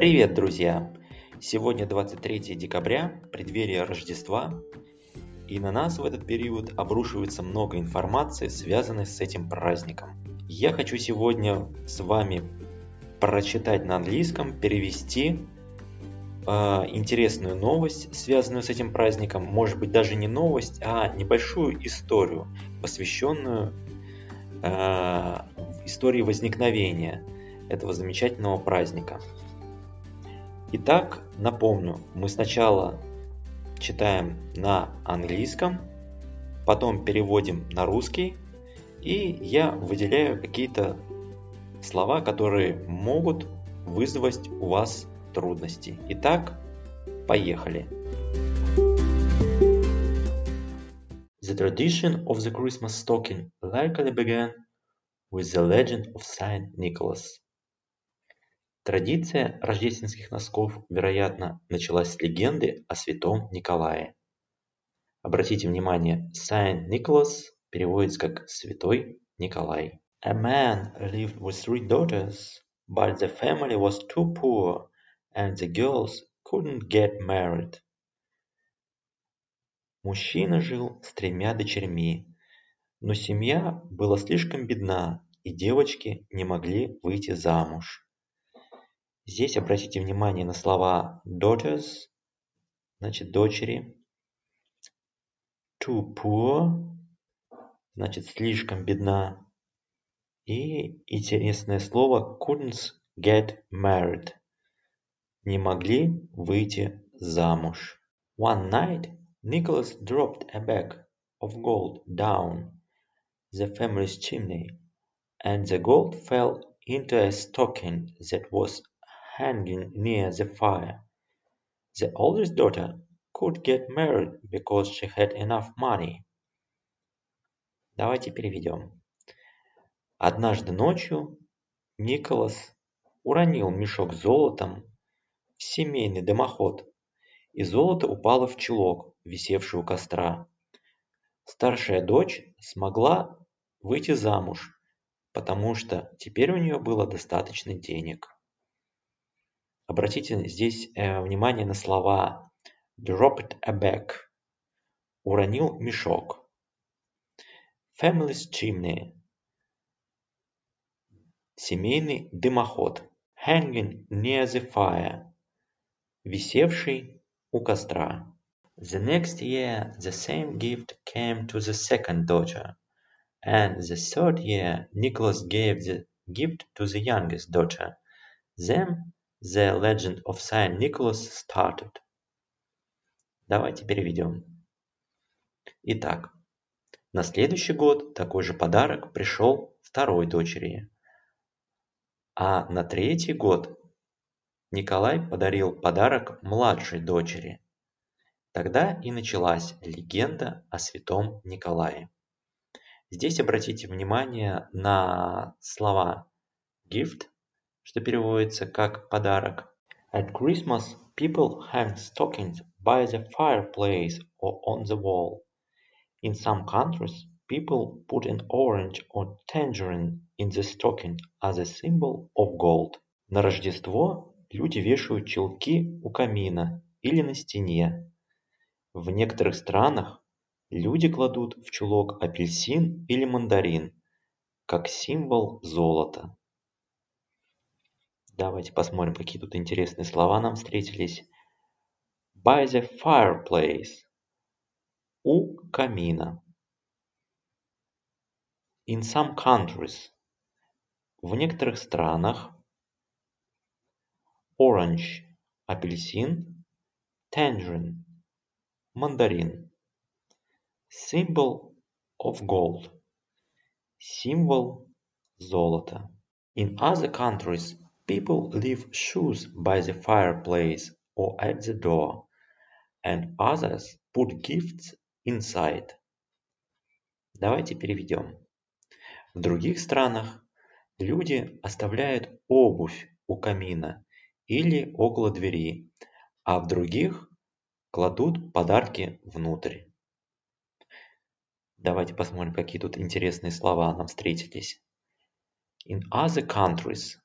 Привет, друзья! Сегодня 23 декабря, преддверие Рождества, и на нас в этот период обрушивается много информации, связанной с этим праздником. Я хочу сегодня с вами прочитать на английском, перевести э, интересную новость, связанную с этим праздником, может быть даже не новость, а небольшую историю, посвященную э, истории возникновения этого замечательного праздника. Итак, напомню, мы сначала читаем на английском, потом переводим на русский, и я выделяю какие-то слова, которые могут вызвать у вас трудности. Итак, поехали. The tradition of the Christmas stocking likely began with the legend of Saint Nicholas. Традиция рождественских носков, вероятно, началась с легенды о святом Николае. Обратите внимание, Saint Nicholas переводится как «святой Николай». A man lived with three daughters, but the family was too poor and the girls couldn't get married. Мужчина жил с тремя дочерьми, но семья была слишком бедна, и девочки не могли выйти замуж. Здесь обратите внимание на слова daughters, значит дочери, too poor, значит слишком бедна, и интересное слово couldn't get married, не могли выйти замуж. One night Nicholas dropped a bag of gold down the family's chimney, and the gold fell into a stocking that was hanging near the fire. The oldest daughter could get married because she had enough money. Давайте переведем. Однажды ночью Николас уронил мешок с золотом в семейный дымоход, и золото упало в чулок, висевший у костра. Старшая дочь смогла выйти замуж, потому что теперь у нее было достаточно денег. Обратите здесь э, внимание на слова dropped a bag, уронил мешок. Family's chimney, семейный дымоход. Hanging near the fire, висевший у костра. The next year the same gift came to the second daughter, and the third year Nicholas gave the gift to the youngest daughter. Then The Legend of Saint Nicholas started. Давайте переведем. Итак, на следующий год такой же подарок пришел второй дочери. А на третий год Николай подарил подарок младшей дочери. Тогда и началась легенда о святом Николае. Здесь обратите внимание на слова gift что переводится как «подарок». At Christmas, people hang stockings by the fireplace or on the wall. In some countries, people put an orange or tangerine in the stocking as a symbol of gold. На Рождество люди вешают чулки у камина или на стене. В некоторых странах люди кладут в чулок апельсин или мандарин, как символ золота. Давайте посмотрим, какие тут интересные слова нам встретились. By the fireplace. У камина. In some countries. В некоторых странах. Orange. Апельсин. Tangerine. Мандарин. Symbol of gold. Символ золота. In other countries People leave shoes by the fireplace or at the door, and others put gifts inside. Давайте переведем. В других странах люди оставляют обувь у камина или около двери, а в других кладут подарки внутрь. Давайте посмотрим, какие тут интересные слова нам встретились. In other countries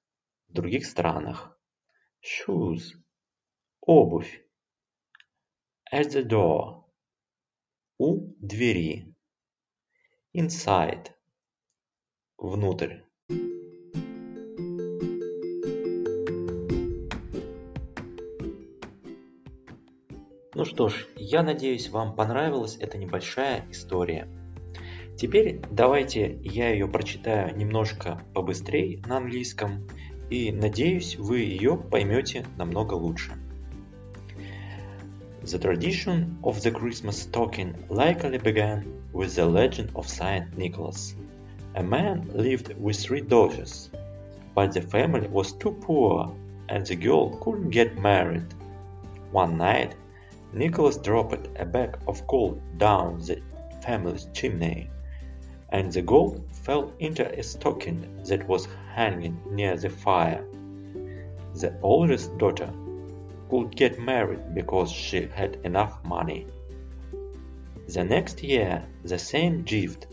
других странах. shoes – обувь. At the door – у двери. Inside – внутрь. Ну что ж, я надеюсь, вам понравилась эта небольшая история. Теперь давайте я ее прочитаю немножко побыстрее на английском, и надеюсь, вы ее поймете намного лучше. The tradition of the Christmas stocking likely began with the legend of Saint Nicholas. A man lived with three daughters, but the family was too poor and the girl couldn't get married. One night, Nicholas dropped a bag of gold down the family's chimney, and the gold fell into a stocking that was hanging near the fire. The oldest daughter could get married because she had enough money. The next year, the same gift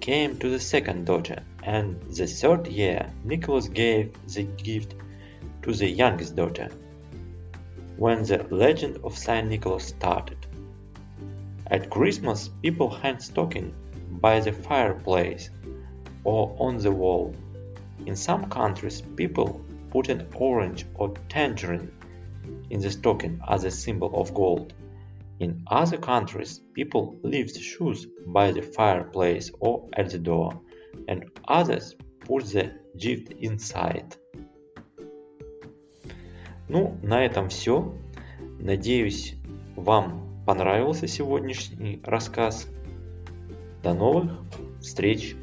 came to the second daughter, and the third year, Nicholas gave the gift to the youngest daughter when the legend of Saint Nicholas started. At Christmas, people hang stockings by the fireplace or on the wall. In some countries, people put an orange or tangerine in the stocking as a symbol of gold. In other countries, people leave the shoes by the fireplace or at the door, and others put the gift inside. Ну, на этом все. Надеюсь, вам понравился сегодняшний рассказ. До новых встреч!